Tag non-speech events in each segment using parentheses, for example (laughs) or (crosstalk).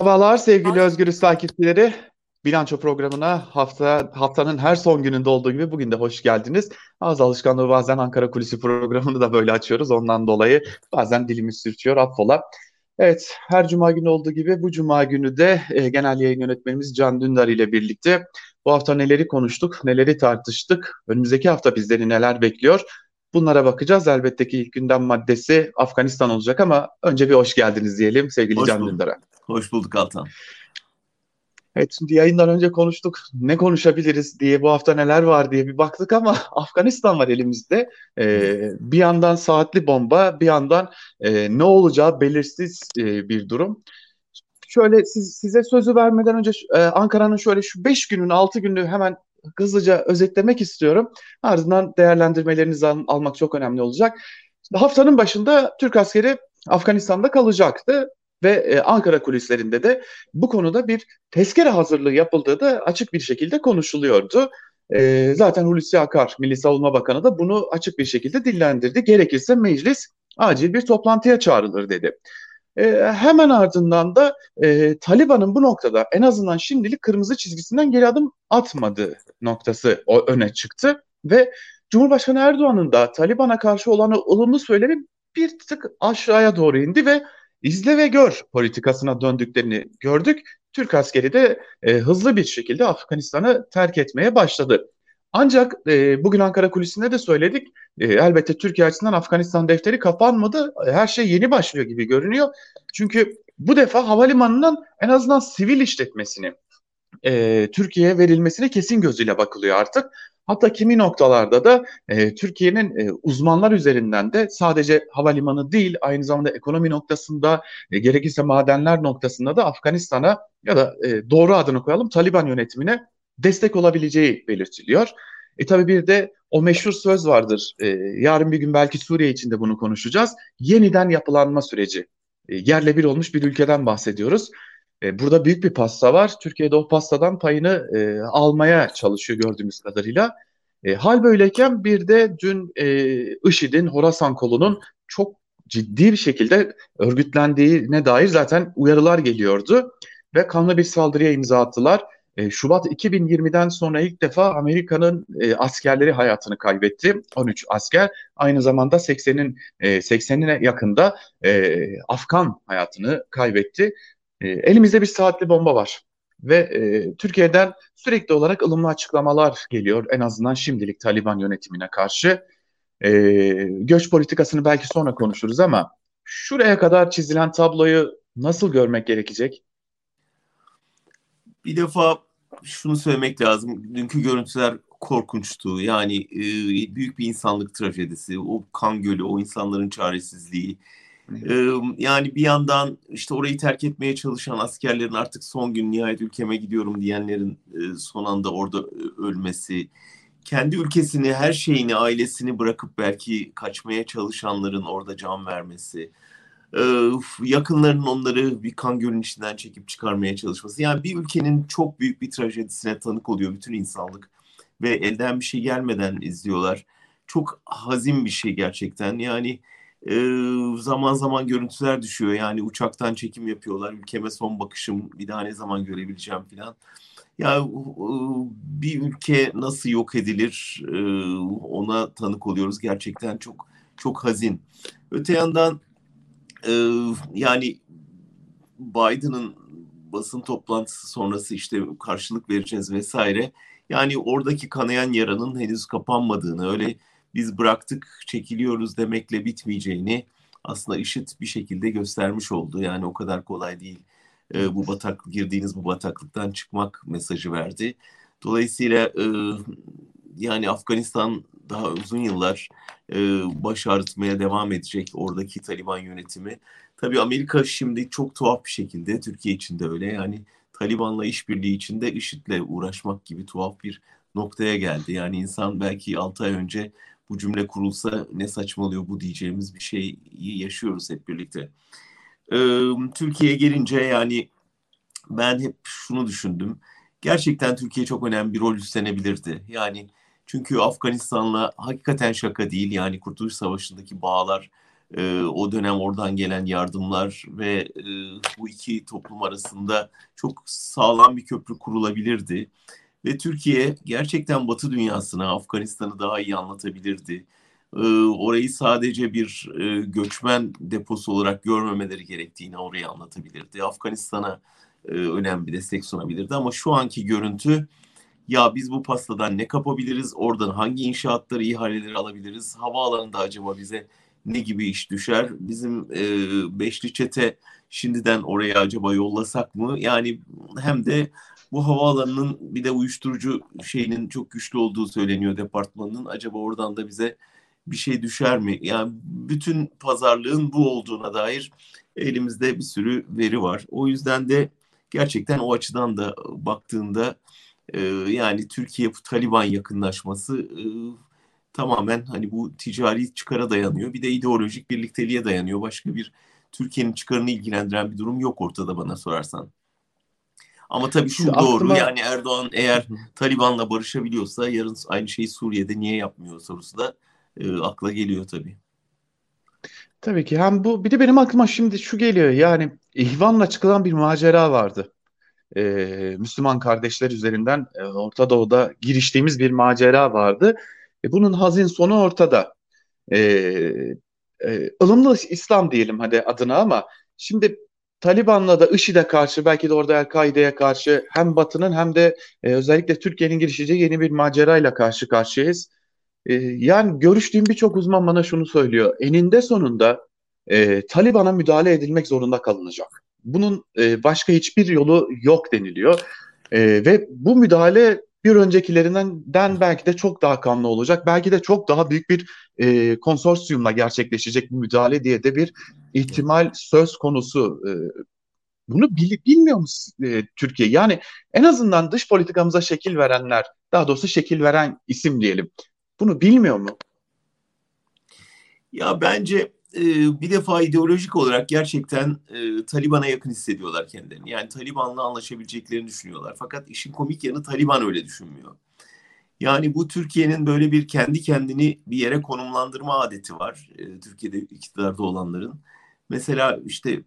Merhabalar sevgili Özgürüz takipçileri. Bilanço programına hafta haftanın her son gününde olduğu gibi bugün de hoş geldiniz. Az alışkanlığı bazen Ankara Kulisi programını da böyle açıyoruz. Ondan dolayı bazen dilimiz sürçüyor affola. Evet her cuma günü olduğu gibi bu cuma günü de e, genel yayın yönetmenimiz Can Dündar ile birlikte bu hafta neleri konuştuk, neleri tartıştık, önümüzdeki hafta bizleri neler bekliyor Bunlara bakacağız. Elbette ki ilk gündem maddesi Afganistan olacak ama önce bir hoş geldiniz diyelim sevgili hoş Can Dündar'a. Hoş bulduk Altan. Evet şimdi yayından önce konuştuk. Ne konuşabiliriz diye bu hafta neler var diye bir baktık ama (laughs) Afganistan var elimizde. Ee, bir yandan saatli bomba bir yandan e, ne olacağı belirsiz e, bir durum. Şöyle siz, size sözü vermeden önce e, Ankara'nın şöyle şu 5 günün 6 günü hemen hızlıca özetlemek istiyorum. Ardından değerlendirmelerinizi al- almak çok önemli olacak. Şimdi haftanın başında Türk askeri Afganistan'da kalacaktı ve e, Ankara kulislerinde de bu konuda bir tezkere hazırlığı yapıldığı da açık bir şekilde konuşuluyordu. E, zaten Hulusi Akar, Milli Savunma Bakanı da bunu açık bir şekilde dillendirdi. Gerekirse meclis acil bir toplantıya çağrılır dedi. E, hemen ardından da e, Taliban'ın bu noktada en azından şimdilik kırmızı çizgisinden geri adım atmadığı noktası o öne çıktı ve Cumhurbaşkanı Erdoğan'ın da Taliban'a karşı olan olumlu söylemi bir tık aşağıya doğru indi ve izle ve gör politikasına döndüklerini gördük. Türk askeri de e, hızlı bir şekilde Afganistan'ı terk etmeye başladı. Ancak e, bugün Ankara kulisinde de söyledik. E, elbette Türkiye açısından Afganistan defteri kapanmadı. Her şey yeni başlıyor gibi görünüyor. Çünkü bu defa havalimanının en azından sivil işletmesini e, Türkiye'ye verilmesine kesin gözüyle bakılıyor artık. Hatta kimi noktalarda da e, Türkiye'nin e, uzmanlar üzerinden de sadece havalimanı değil aynı zamanda ekonomi noktasında e, gerekirse madenler noktasında da Afganistan'a ya da e, doğru adını koyalım Taliban yönetimine destek olabileceği belirtiliyor. E tabi bir de o meşhur söz vardır. E, yarın bir gün belki Suriye için de bunu konuşacağız. Yeniden yapılanma süreci. E, yerle bir olmuş bir ülkeden bahsediyoruz. E, burada büyük bir pasta var. Türkiye'de o pastadan payını e, almaya çalışıyor gördüğümüz kadarıyla. E, hal böyleyken bir de dün e, IŞİD'in Horasan kolunun çok ciddi bir şekilde örgütlendiğine dair zaten uyarılar geliyordu. Ve kanlı bir saldırıya imza attılar. E, Şubat 2020'den sonra ilk defa Amerika'nın e, askerleri hayatını kaybetti. 13 asker. Aynı zamanda 80'in e, 80'ine yakında e, Afgan hayatını kaybetti. E, elimizde bir saatli bomba var ve e, Türkiye'den sürekli olarak ılımlı açıklamalar geliyor en azından şimdilik Taliban yönetimine karşı. E, göç politikasını belki sonra konuşuruz ama şuraya kadar çizilen tabloyu nasıl görmek gerekecek? Bir defa şunu söylemek lazım. Dünkü görüntüler korkunçtu. Yani e, büyük bir insanlık trajedisi. O kan gölü, o insanların çaresizliği. Yani bir yandan işte orayı terk etmeye çalışan askerlerin artık son gün nihayet ülkeme gidiyorum diyenlerin son anda orada ölmesi. Kendi ülkesini, her şeyini, ailesini bırakıp belki kaçmaya çalışanların orada can vermesi yakınlarının onları bir kan gölün içinden çekip çıkarmaya çalışması. Yani bir ülkenin çok büyük bir trajedisine tanık oluyor bütün insanlık ve elden bir şey gelmeden izliyorlar. Çok hazin bir şey gerçekten. Yani zaman zaman görüntüler düşüyor. Yani uçaktan çekim yapıyorlar. Ülkeme son bakışım bir daha ne zaman görebileceğim falan. Ya bir ülke nasıl yok edilir ona tanık oluyoruz. Gerçekten çok çok hazin. Öte yandan yani Biden'ın basın toplantısı sonrası işte karşılık vereceğiz vesaire. Yani oradaki kanayan yaranın henüz kapanmadığını, öyle biz bıraktık, çekiliyoruz demekle bitmeyeceğini aslında IŞİD bir şekilde göstermiş oldu. Yani o kadar kolay değil. E, bu batak girdiğiniz bu bataklıktan çıkmak mesajı verdi. Dolayısıyla e, yani Afganistan daha uzun yıllar e, baş ağrıtmaya devam edecek oradaki Taliban yönetimi. Tabii Amerika şimdi çok tuhaf bir şekilde Türkiye için de öyle yani Taliban'la işbirliği içinde IŞİD'le uğraşmak gibi tuhaf bir noktaya geldi. Yani insan belki 6 ay önce bu cümle kurulsa ne saçmalıyor bu diyeceğimiz bir şeyi yaşıyoruz hep birlikte. Ee, Türkiye'ye gelince yani ben hep şunu düşündüm. Gerçekten Türkiye çok önemli bir rol üstlenebilirdi. Yani çünkü Afganistan'la hakikaten şaka değil. Yani Kurtuluş Savaşı'ndaki bağlar e, o dönem oradan gelen yardımlar ve e, bu iki toplum arasında çok sağlam bir köprü kurulabilirdi. Ve Türkiye gerçekten Batı dünyasına Afganistan'ı daha iyi anlatabilirdi. E, orayı sadece bir e, göçmen deposu olarak görmemeleri gerektiğini orayı anlatabilirdi. Afganistan'a e, önemli bir destek sunabilirdi ama şu anki görüntü ya biz bu pastadan ne kapabiliriz, oradan hangi inşaatları, ihaleleri alabiliriz, havaalanında acaba bize ne gibi iş düşer, bizim e, beşli çete şimdiden oraya acaba yollasak mı? Yani hem de bu havaalanının bir de uyuşturucu şeyinin çok güçlü olduğu söyleniyor departmanının. Acaba oradan da bize bir şey düşer mi? Yani bütün pazarlığın bu olduğuna dair elimizde bir sürü veri var. O yüzden de gerçekten o açıdan da baktığında e, yani Türkiye Taliban yakınlaşması e, tamamen hani bu ticari çıkara dayanıyor. Bir de ideolojik birlikteliğe dayanıyor. Başka bir Türkiye'nin çıkarını ilgilendiren bir durum yok ortada bana sorarsan. Ama tabii şu Şimdi doğru aklıma... yani Erdoğan eğer Taliban'la barışabiliyorsa yarın aynı şeyi Suriye'de niye yapmıyor sorusu da e, akla geliyor tabii. Tabii ki hem bu bir de benim aklıma şimdi şu geliyor yani İhvan'la çıkılan bir macera vardı e, Müslüman kardeşler üzerinden e, Orta Doğu'da giriştiğimiz bir macera vardı. E, bunun hazin sonu ortada. E, e, ılımlı İslam diyelim hadi adına ama şimdi Taliban'la da IŞİD'e karşı belki de orada El-Kaide'ye karşı hem Batı'nın hem de e, özellikle Türkiye'nin girişeceği yeni bir macerayla karşı karşıyayız. E, yani görüştüğüm birçok uzman bana şunu söylüyor. Eninde sonunda e, Taliban'a müdahale edilmek zorunda kalınacak. Bunun e, başka hiçbir yolu yok deniliyor. E, ve bu müdahale bir öncekilerinden belki de çok daha kanlı olacak. Belki de çok daha büyük bir e, konsorsiyumla gerçekleşecek bu müdahale diye de bir ihtimal söz konusu. E, bunu bil, bilmiyor mu e, Türkiye? Yani en azından dış politikamıza şekil verenler, daha doğrusu şekil veren isim diyelim. Bunu bilmiyor mu? Ya bence e, bir defa ideolojik olarak gerçekten e, Taliban'a yakın hissediyorlar kendilerini. Yani Taliban'la anlaşabileceklerini düşünüyorlar. Fakat işin komik yanı Taliban öyle düşünmüyor. Yani bu Türkiye'nin böyle bir kendi kendini bir yere konumlandırma adeti var. E, Türkiye'de iktidarda olanların. Mesela işte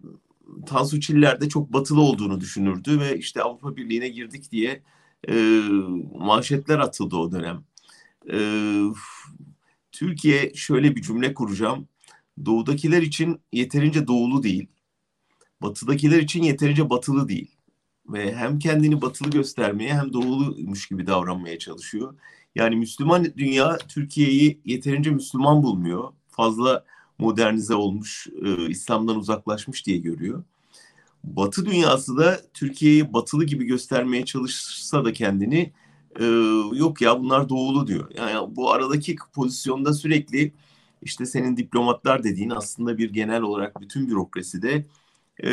Tansu Çiller de çok batılı olduğunu düşünürdü ve işte Avrupa Birliği'ne girdik diye e, manşetler atıldı o dönem. E, Türkiye şöyle bir cümle kuracağım doğudakiler için yeterince doğulu değil. Batıdakiler için yeterince batılı değil. Ve hem kendini batılı göstermeye hem doğuluymuş gibi davranmaya çalışıyor. Yani Müslüman dünya Türkiye'yi yeterince Müslüman bulmuyor. Fazla modernize olmuş, e, İslam'dan uzaklaşmış diye görüyor. Batı dünyası da Türkiye'yi batılı gibi göstermeye çalışsa da kendini e, yok ya bunlar doğulu diyor. Yani bu aradaki pozisyonda sürekli işte senin diplomatlar dediğin aslında bir genel olarak bütün bürokraside e,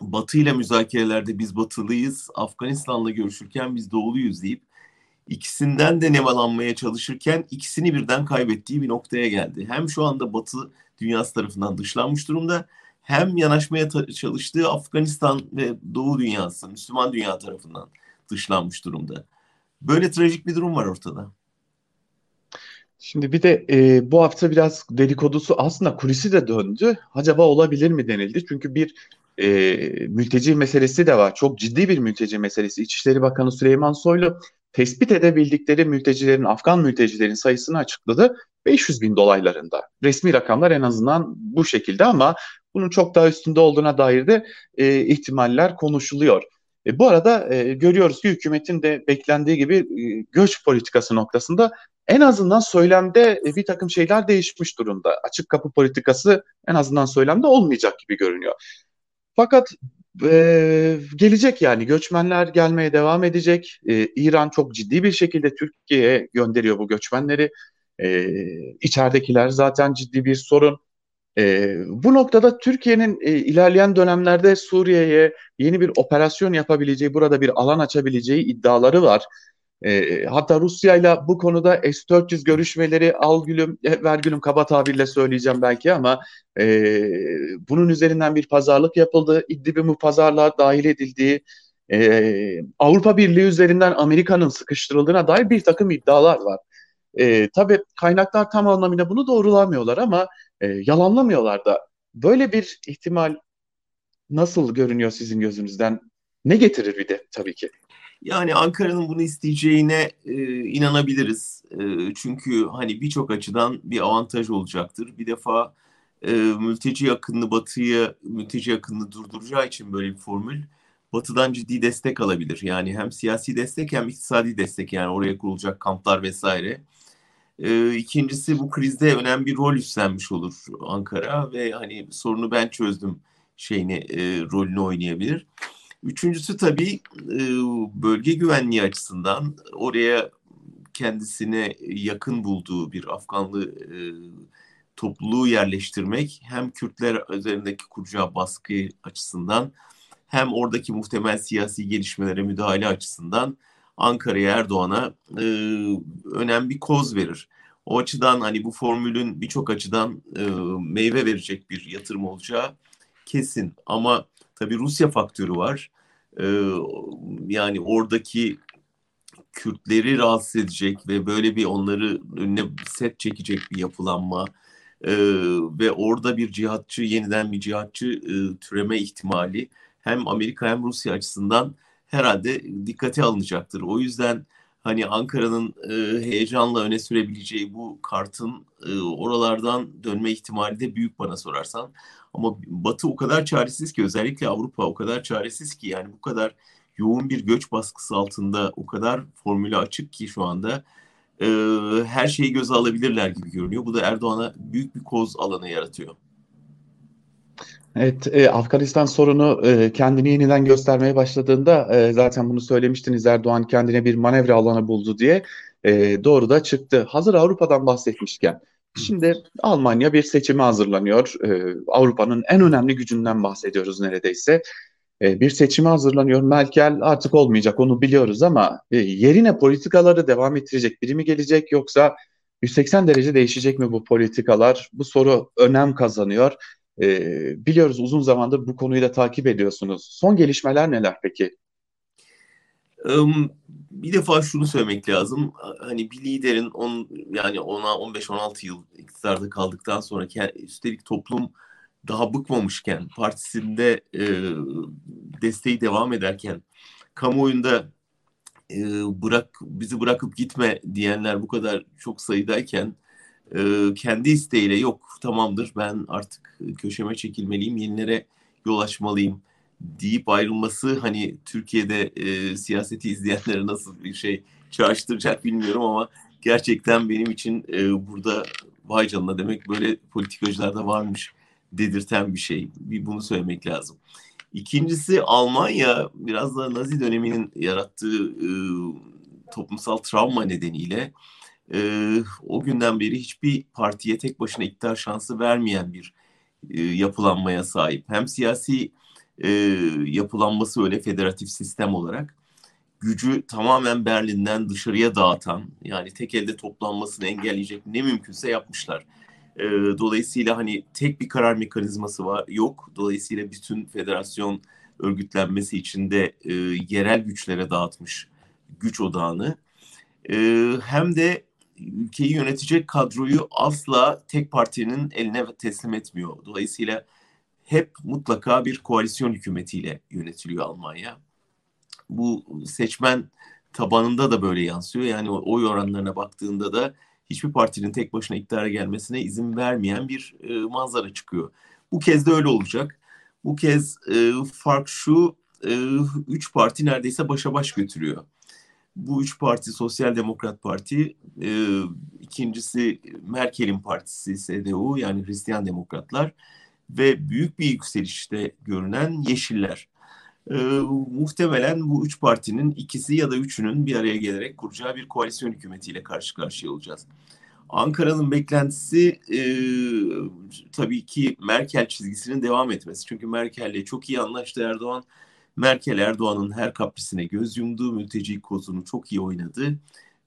Batı ile müzakerelerde biz Batılıyız, Afganistan'la görüşürken biz Doğuluyuz deyip ikisinden de nemalanmaya çalışırken ikisini birden kaybettiği bir noktaya geldi. Hem şu anda Batı dünyası tarafından dışlanmış durumda hem yanaşmaya çalıştığı Afganistan ve Doğu dünyası, Müslüman dünya tarafından dışlanmış durumda. Böyle trajik bir durum var ortada. Şimdi bir de e, bu hafta biraz dedikodusu aslında kulisi de döndü. Acaba olabilir mi denildi? Çünkü bir e, mülteci meselesi de var. Çok ciddi bir mülteci meselesi. İçişleri Bakanı Süleyman Soylu tespit edebildikleri mültecilerin, Afgan mültecilerin sayısını açıkladı. 500 bin dolaylarında. Resmi rakamlar en azından bu şekilde ama bunun çok daha üstünde olduğuna dair de e, ihtimaller konuşuluyor. E, bu arada e, görüyoruz ki hükümetin de beklendiği gibi e, göç politikası noktasında en azından söylemde e, bir takım şeyler değişmiş durumda. Açık kapı politikası en azından söylemde olmayacak gibi görünüyor. Fakat e, gelecek yani göçmenler gelmeye devam edecek. E, İran çok ciddi bir şekilde Türkiye'ye gönderiyor bu göçmenleri. E, içeridekiler zaten ciddi bir sorun. E, bu noktada Türkiye'nin e, ilerleyen dönemlerde Suriye'ye yeni bir operasyon yapabileceği, burada bir alan açabileceği iddiaları var. E, hatta Rusya ile bu konuda S-400 görüşmeleri al gülüm, e, ver gülüm kaba tabirle söyleyeceğim belki ama e, bunun üzerinden bir pazarlık yapıldı. İdlib'in bu pazarlığa dahil edildiği, e, Avrupa Birliği üzerinden Amerika'nın sıkıştırıldığına dair bir takım iddialar var. E, tabii kaynaklar tam anlamıyla bunu doğrulamıyorlar ama e, yalanlamıyorlar da. Böyle bir ihtimal nasıl görünüyor sizin gözünüzden? Ne getirir bir de tabii ki? Yani Ankara'nın bunu isteyeceğine e, inanabiliriz. E, çünkü hani birçok açıdan bir avantaj olacaktır. Bir defa e, mülteci yakınını batıya, mülteci yakınını durduracağı için böyle bir formül batıdan ciddi destek alabilir. Yani hem siyasi destek hem iktisadi destek yani oraya kurulacak kamplar vesaire. E, ikincisi bu krizde önemli bir rol üstlenmiş olur Ankara ve hani sorunu ben çözdüm şeyini e, rolünü oynayabilir. Üçüncüsü tabii e, bölge güvenliği açısından oraya kendisine yakın bulduğu bir Afganlı e, topluluğu yerleştirmek hem Kürtler üzerindeki kuracağı baskı açısından hem oradaki muhtemel siyasi gelişmelere müdahale açısından Ankara'ya Erdoğan'a e, önemli bir koz verir. O açıdan hani bu formülün birçok açıdan e, meyve verecek bir yatırım olacağı kesin. Ama tabii Rusya faktörü var. E, yani oradaki Kürtleri rahatsız edecek ve böyle bir onları önüne set çekecek bir yapılanma e, ve orada bir cihatçı yeniden bir cihatçı e, türeme ihtimali hem Amerika hem Rusya açısından herhalde dikkate alınacaktır. O yüzden hani Ankara'nın e, heyecanla öne sürebileceği bu kartın e, oralardan dönme ihtimali de büyük bana sorarsan. Ama Batı o kadar çaresiz ki özellikle Avrupa o kadar çaresiz ki yani bu kadar yoğun bir göç baskısı altında o kadar formülü açık ki şu anda e, her şeyi göze alabilirler gibi görünüyor. Bu da Erdoğan'a büyük bir koz alanı yaratıyor. Evet, e, Afganistan sorunu e, kendini yeniden göstermeye başladığında e, zaten bunu söylemiştiniz Erdoğan kendine bir manevra alanı buldu diye e, doğru da çıktı. Hazır Avrupa'dan bahsetmişken şimdi Almanya bir seçime hazırlanıyor. E, Avrupa'nın en önemli gücünden bahsediyoruz neredeyse. E, bir seçime hazırlanıyor. Merkel artık olmayacak onu biliyoruz ama e, yerine politikaları devam ettirecek biri mi gelecek yoksa 180 derece değişecek mi bu politikalar? Bu soru önem kazanıyor. E, biliyoruz uzun zamandır bu konuyu da takip ediyorsunuz. Son gelişmeler neler peki? Bir defa şunu söylemek lazım. Hani bir liderin on, yani ona 15-16 yıl iktidarda kaldıktan sonra üstelik toplum daha bıkmamışken partisinde e, desteği devam ederken kamuoyunda e, bırak bizi bırakıp gitme diyenler bu kadar çok sayıdayken e, kendi isteğiyle yok tamamdır ben artık köşeme çekilmeliyim yenilere yol açmalıyım deyip ayrılması hani Türkiye'de e, siyaseti izleyenlere nasıl bir şey çağrıştıracak bilmiyorum ama gerçekten benim için e, burada vay canına demek böyle politikacılar da varmış dedirten bir şey. Bir bunu söylemek lazım. İkincisi Almanya biraz da Nazi döneminin yarattığı e, toplumsal travma nedeniyle e, o günden beri hiçbir partiye tek başına iktidar şansı vermeyen bir e, yapılanmaya sahip. Hem siyasi e, yapılanması öyle federatif sistem olarak gücü tamamen Berlin'den dışarıya dağıtan yani tek elde toplanmasını engelleyecek ne mümkünse yapmışlar. E, dolayısıyla hani tek bir karar mekanizması var yok. Dolayısıyla bütün federasyon örgütlenmesi içinde e, yerel güçlere dağıtmış güç odağını. E, hem de ülkeyi yönetecek kadroyu asla tek partinin eline teslim etmiyor. Dolayısıyla hep mutlaka bir koalisyon hükümetiyle yönetiliyor Almanya. Bu seçmen tabanında da böyle yansıyor. Yani oy oranlarına baktığında da hiçbir partinin tek başına iktidara gelmesine izin vermeyen bir e, manzara çıkıyor. Bu kez de öyle olacak. Bu kez e, fark şu, e, üç parti neredeyse başa baş götürüyor. Bu üç parti Sosyal Demokrat Parti, e, ikincisi Merkel'in partisi CDU yani Hristiyan Demokratlar ve büyük bir yükselişte görünen Yeşiller. E, muhtemelen bu üç partinin ikisi ya da üçünün bir araya gelerek kuracağı bir koalisyon hükümetiyle karşı karşıya olacağız. Ankara'nın beklentisi e, tabii ki Merkel çizgisinin devam etmesi. Çünkü Merkel'le çok iyi anlaştı Erdoğan. Merkel Erdoğan'ın her kaprisine göz yumdu, mülteci kozunu çok iyi oynadı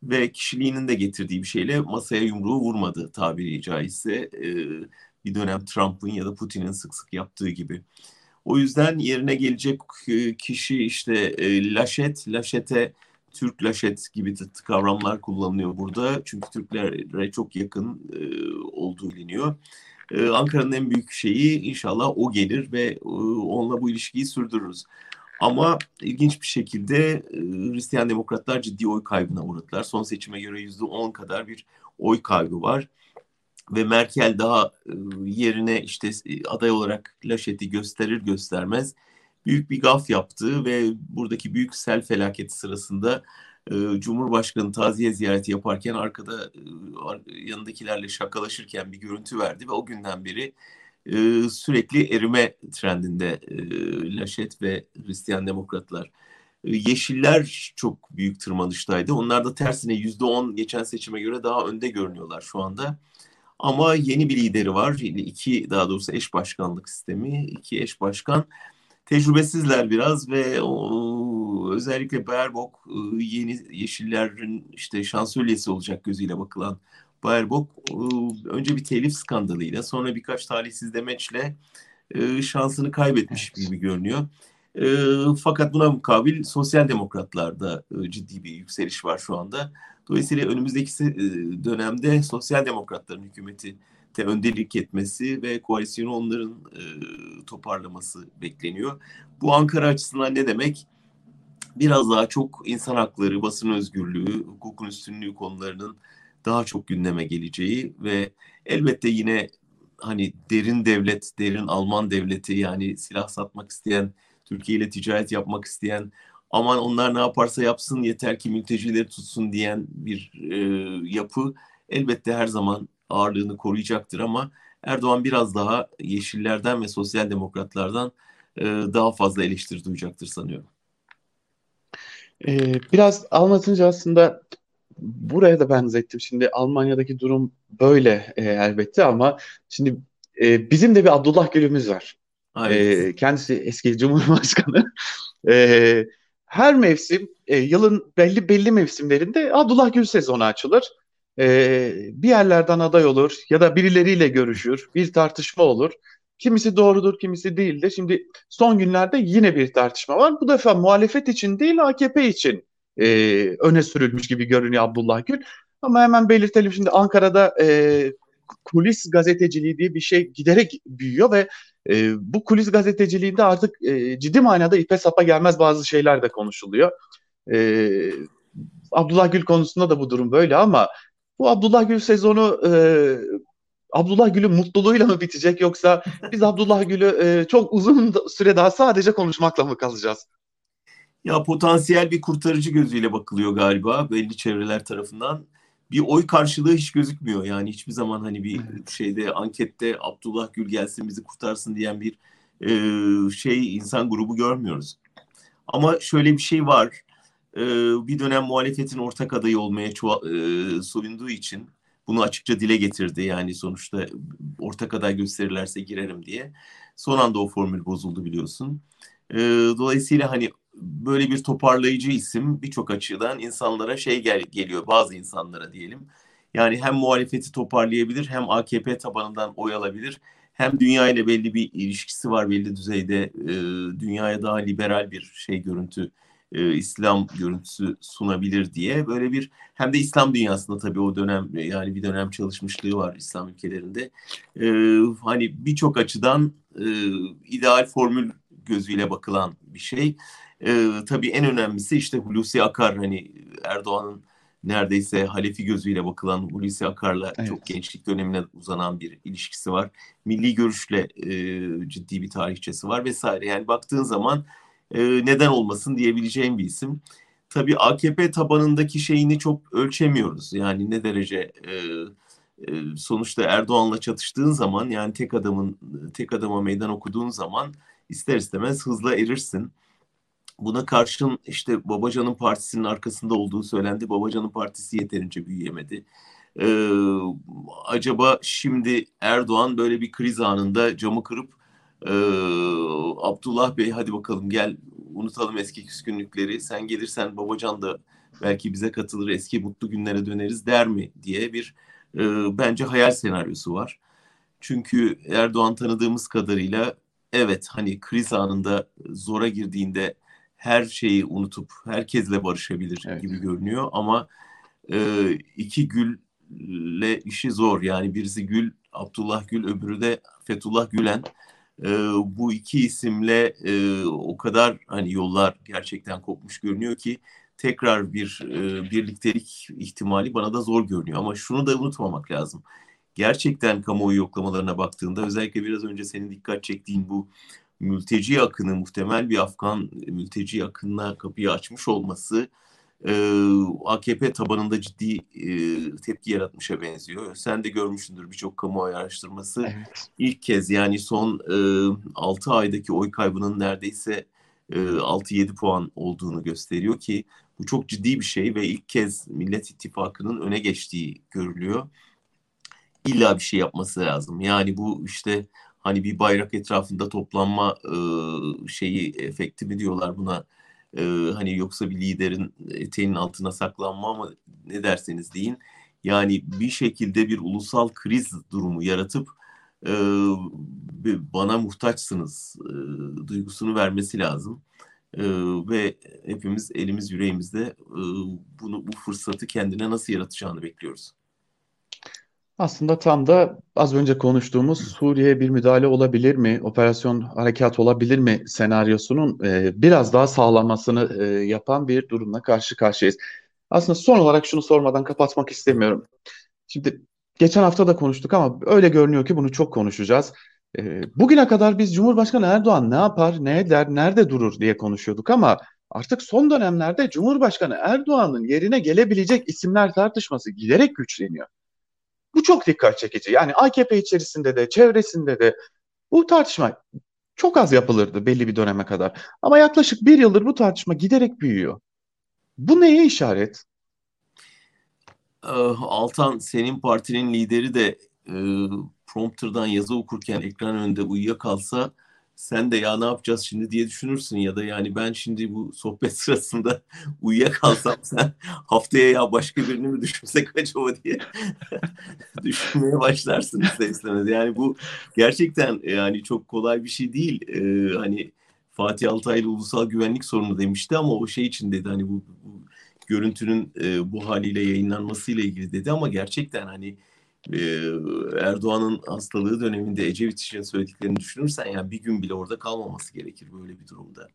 ve kişiliğinin de getirdiği bir şeyle masaya yumruğu vurmadı tabiri caizse. E, bir dönem Trump'ın ya da Putin'in sık sık yaptığı gibi. O yüzden yerine gelecek e, kişi işte e, Laşet, Laşet'e Türk Laşet gibi kavramlar kullanılıyor burada. Çünkü Türklere çok yakın olduğu biliniyor. Ankara'nın en büyük şeyi inşallah o gelir ve onunla bu ilişkiyi sürdürürüz. Ama ilginç bir şekilde e, Hristiyan demokratlar ciddi oy kaybına uğradılar. Son seçime göre yüzde on kadar bir oy kaybı var. Ve Merkel daha e, yerine işte e, aday olarak Laşet'i gösterir göstermez büyük bir gaf yaptı ve buradaki büyük sel felaketi sırasında Cumhurbaşkanı taziye ziyareti yaparken arkada yanındakilerle şakalaşırken bir görüntü verdi ve o günden beri e, sürekli erime trendinde e, Laşet ve Hristiyan Demokratlar. E, Yeşiller çok büyük tırmanıştaydı. Onlar da tersine yüzde on geçen seçime göre daha önde görünüyorlar şu anda. Ama yeni bir lideri var. İki daha doğrusu eş başkanlık sistemi. iki eş başkan tecrübesizler biraz ve o, özellikle Baerbock e, yeni Yeşillerin işte şansölyesi olacak gözüyle bakılan Baerbock e, önce bir telif skandalıyla sonra birkaç talihsiz demeçle e, şansını kaybetmiş evet. gibi görünüyor. E, fakat buna mukabil sosyal demokratlarda ciddi bir yükseliş var şu anda. Dolayısıyla önümüzdeki dönemde sosyal demokratların hükümeti de öndelik etmesi ve koalisyonu onların toparlaması bekleniyor. Bu Ankara açısından ne demek? Biraz daha çok insan hakları, basın özgürlüğü, hukukun üstünlüğü konularının daha çok gündeme geleceği ve elbette yine hani derin devlet, derin Alman devleti yani silah satmak isteyen, Türkiye ile ticaret yapmak isteyen, aman onlar ne yaparsa yapsın yeter ki mültecileri tutsun diyen bir e, yapı elbette her zaman ağırlığını koruyacaktır ama Erdoğan biraz daha Yeşillerden ve Sosyal Demokratlardan e, daha fazla eleştiri duyacaktır sanıyorum. Ee, biraz anlatınca aslında buraya da benzettim. Şimdi Almanya'daki durum böyle e, elbette ama şimdi e, bizim de bir Abdullah Gül'ümüz var. E, kendisi eski Cumhurbaşkanı. (laughs) E, her mevsim, e, yılın belli belli mevsimlerinde Abdullah Gül sezonu açılır. E, bir yerlerden aday olur ya da birileriyle görüşür, bir tartışma olur. Kimisi doğrudur, kimisi değildir. Şimdi son günlerde yine bir tartışma var. Bu defa muhalefet için değil, AKP için e, öne sürülmüş gibi görünüyor Abdullah Gül. Ama hemen belirtelim şimdi Ankara'da e, kulis gazeteciliği diye bir şey giderek büyüyor ve e, bu kulis gazeteciliğinde artık e, ciddi manada ipe sapa gelmez bazı şeyler de konuşuluyor. E, Abdullah Gül konusunda da bu durum böyle ama bu Abdullah Gül sezonu e, Abdullah Gül'ün mutluluğuyla mı bitecek yoksa biz Abdullah Gül'ü e, çok uzun süre daha sadece konuşmakla mı kalacağız? Ya potansiyel bir kurtarıcı gözüyle bakılıyor galiba belli çevreler tarafından. Bir oy karşılığı hiç gözükmüyor. Yani hiçbir zaman hani bir şeyde ankette Abdullah Gül gelsin bizi kurtarsın diyen bir e, şey insan grubu görmüyoruz. Ama şöyle bir şey var. E, bir dönem muhalefetin ortak adayı olmaya çuva- e, soyunduğu için bunu açıkça dile getirdi. Yani sonuçta ortak aday gösterirlerse girerim diye. Son anda o formül bozuldu biliyorsun. E, dolayısıyla hani böyle bir toparlayıcı isim birçok açıdan insanlara şey gel geliyor bazı insanlara diyelim. Yani hem muhalefeti toparlayabilir hem AKP tabanından oy alabilir hem dünya ile belli bir ilişkisi var belli düzeyde e, dünyaya daha liberal bir şey görüntü e, İslam görüntüsü sunabilir diye böyle bir hem de İslam dünyasında tabii o dönem yani bir dönem çalışmışlığı var İslam ülkelerinde. E, hani birçok açıdan e, ideal formül gözüyle bakılan bir şey. E, tabii en önemlisi işte Hulusi Akar hani Erdoğan'ın neredeyse halefi gözüyle bakılan Hulusi Akar'la evet. çok gençlik dönemine uzanan bir ilişkisi var. Milli görüşle e, ciddi bir tarihçesi var vesaire. Yani baktığın zaman e, neden olmasın diyebileceğim bir isim. Tabii AKP tabanındaki şeyini çok ölçemiyoruz. Yani ne derece e, e, sonuçta Erdoğan'la çatıştığın zaman yani tek adamın tek adama meydan okuduğun zaman ister istemez hızla erirsin. Buna karşın işte Babacan'ın partisinin arkasında olduğu söylendi. Babacan'ın partisi yeterince büyüyemedi. Ee, acaba şimdi Erdoğan böyle bir kriz anında camı kırıp e, Abdullah Bey hadi bakalım gel unutalım eski küskünlükleri. Sen gelirsen Babacan da belki bize katılır eski mutlu günlere döneriz der mi diye bir e, bence hayal senaryosu var. Çünkü Erdoğan tanıdığımız kadarıyla evet hani kriz anında zora girdiğinde her şeyi unutup herkesle barışabilir evet. gibi görünüyor ama e, iki gülle işi zor yani birisi gül Abdullah Gül, öbürü de Fethullah Gülen. E, bu iki isimle e, o kadar hani yollar gerçekten kopmuş görünüyor ki tekrar bir e, birliktelik ihtimali bana da zor görünüyor. Ama şunu da unutmamak lazım. Gerçekten kamuoyu yoklamalarına baktığında özellikle biraz önce senin dikkat çektiğin bu mülteci akını muhtemel bir Afgan mülteci akınına kapıyı açmış olması e, AKP tabanında ciddi e, tepki yaratmışa benziyor. Sen de görmüşsündür birçok kamuoyu araştırması. Evet. İlk kez yani son e, 6 aydaki oy kaybının neredeyse e, 6-7 puan olduğunu gösteriyor ki bu çok ciddi bir şey ve ilk kez Millet İttifakı'nın öne geçtiği görülüyor. İlla bir şey yapması lazım. Yani bu işte hani bir bayrak etrafında toplanma şeyi efekti mi diyorlar buna hani yoksa bir liderin eteğinin altına saklanma ama ne derseniz deyin yani bir şekilde bir ulusal kriz durumu yaratıp bana muhtaçsınız duygusunu vermesi lazım. Ve hepimiz elimiz yüreğimizde bunu bu fırsatı kendine nasıl yaratacağını bekliyoruz. Aslında tam da az önce konuştuğumuz Suriye'ye bir müdahale olabilir mi, operasyon harekat olabilir mi senaryosunun e, biraz daha sağlamasını e, yapan bir durumla karşı karşıyayız. Aslında son olarak şunu sormadan kapatmak istemiyorum. Şimdi geçen hafta da konuştuk ama öyle görünüyor ki bunu çok konuşacağız. E, bugüne kadar biz Cumhurbaşkanı Erdoğan ne yapar, ne eder, nerede durur diye konuşuyorduk ama artık son dönemlerde Cumhurbaşkanı Erdoğan'ın yerine gelebilecek isimler tartışması giderek güçleniyor. Bu çok dikkat çekici. Yani AKP içerisinde de çevresinde de bu tartışma çok az yapılırdı belli bir döneme kadar. Ama yaklaşık bir yıldır bu tartışma giderek büyüyor. Bu neye işaret? Ah, Altan senin partinin lideri de e, prompterdan yazı okurken ekran önünde uyuyakalsa sen de ya ne yapacağız şimdi diye düşünürsün ya da yani ben şimdi bu sohbet (laughs) sırasında uyuyakalsam sen haftaya ya başka birini mi düşünsek acaba diye (laughs) düşünmeye başlarsın ister istemez. Yani bu gerçekten yani çok kolay bir şey değil. Ee, hani Fatih Altaylı ulusal güvenlik sorunu demişti ama o şey için dedi hani bu, bu görüntünün e, bu haliyle yayınlanmasıyla ilgili dedi ama gerçekten hani Erdoğan'ın hastalığı döneminde Ecevit için söylediklerini düşünürsen yani bir gün bile orada kalmaması gerekir böyle bir durumda.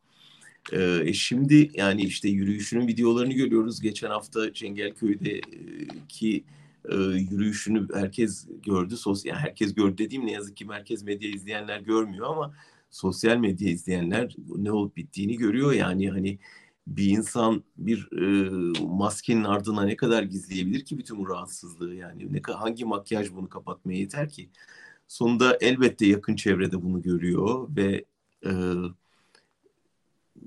E, şimdi yani işte yürüyüşünün videolarını görüyoruz. Geçen hafta Çengelköy'deki e, yürüyüşünü herkes gördü. Sosyal yani herkes gördü dediğim ne yazık ki merkez medya izleyenler görmüyor ama sosyal medya izleyenler ne olup bittiğini görüyor. Yani hani bir insan bir e, maskenin ardına ne kadar gizleyebilir ki bütün bu rahatsızlığı? Yani ne hangi makyaj bunu kapatmaya yeter ki? Sonunda elbette yakın çevrede bunu görüyor ve e,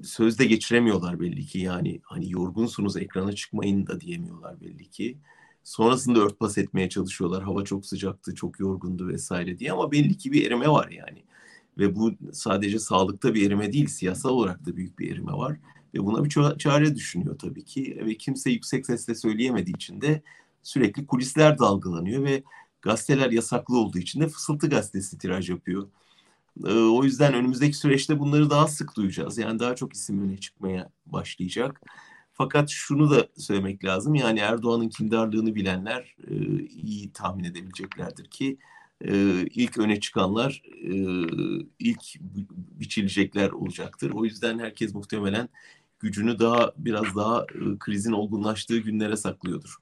sözde geçiremiyorlar belli ki. Yani hani yorgunsunuz ekrana çıkmayın da diyemiyorlar belli ki. Sonrasında örtbas etmeye çalışıyorlar. Hava çok sıcaktı çok yorgundu vesaire diye ama belli ki bir erime var yani. Ve bu sadece sağlıkta bir erime değil siyasal olarak da büyük bir erime var ve buna bir çare düşünüyor tabii ki. Ve kimse yüksek sesle söyleyemediği için de sürekli kulisler dalgalanıyor ve gazeteler yasaklı olduğu için de Fısıltı Gazetesi tiraj yapıyor. Ee, o yüzden önümüzdeki süreçte bunları daha sık duyacağız. Yani daha çok isim öne çıkmaya başlayacak. Fakat şunu da söylemek lazım. Yani Erdoğan'ın kindarlığını bilenler e, iyi tahmin edebileceklerdir ki e, ilk öne çıkanlar e, ilk biçilecekler olacaktır. O yüzden herkes muhtemelen gücünü daha biraz daha e, krizin olgunlaştığı günlere saklıyordur.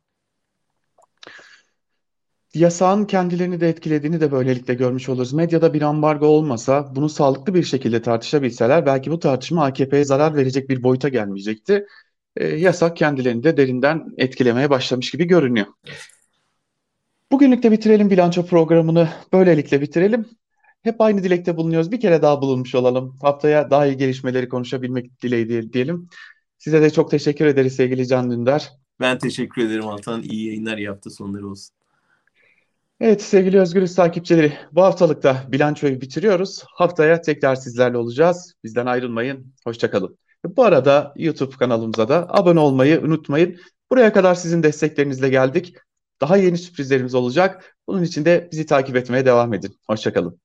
Yasağın kendilerini de etkilediğini de böylelikle görmüş oluruz. Medyada bir ambargo olmasa, bunu sağlıklı bir şekilde tartışabilseler belki bu tartışma AKP'ye zarar verecek bir boyuta gelmeyecekti. E, yasak kendilerini de derinden etkilemeye başlamış gibi görünüyor. Bugünlük de bitirelim bilanço programını. Böylelikle bitirelim. Hep aynı dilekte bulunuyoruz. Bir kere daha bulunmuş olalım. Haftaya daha iyi gelişmeleri konuşabilmek dileği diyelim. Size de çok teşekkür ederiz sevgili Can Dündar. Ben teşekkür ederim Altan. İyi yayınlar yaptı sonları olsun. Evet sevgili Özgürüz takipçileri bu haftalıkta bilançoyu bitiriyoruz. Haftaya tekrar sizlerle olacağız. Bizden ayrılmayın. Hoşçakalın. Bu arada YouTube kanalımıza da abone olmayı unutmayın. Buraya kadar sizin desteklerinizle geldik. Daha yeni sürprizlerimiz olacak. Bunun için de bizi takip etmeye devam edin. Hoşçakalın.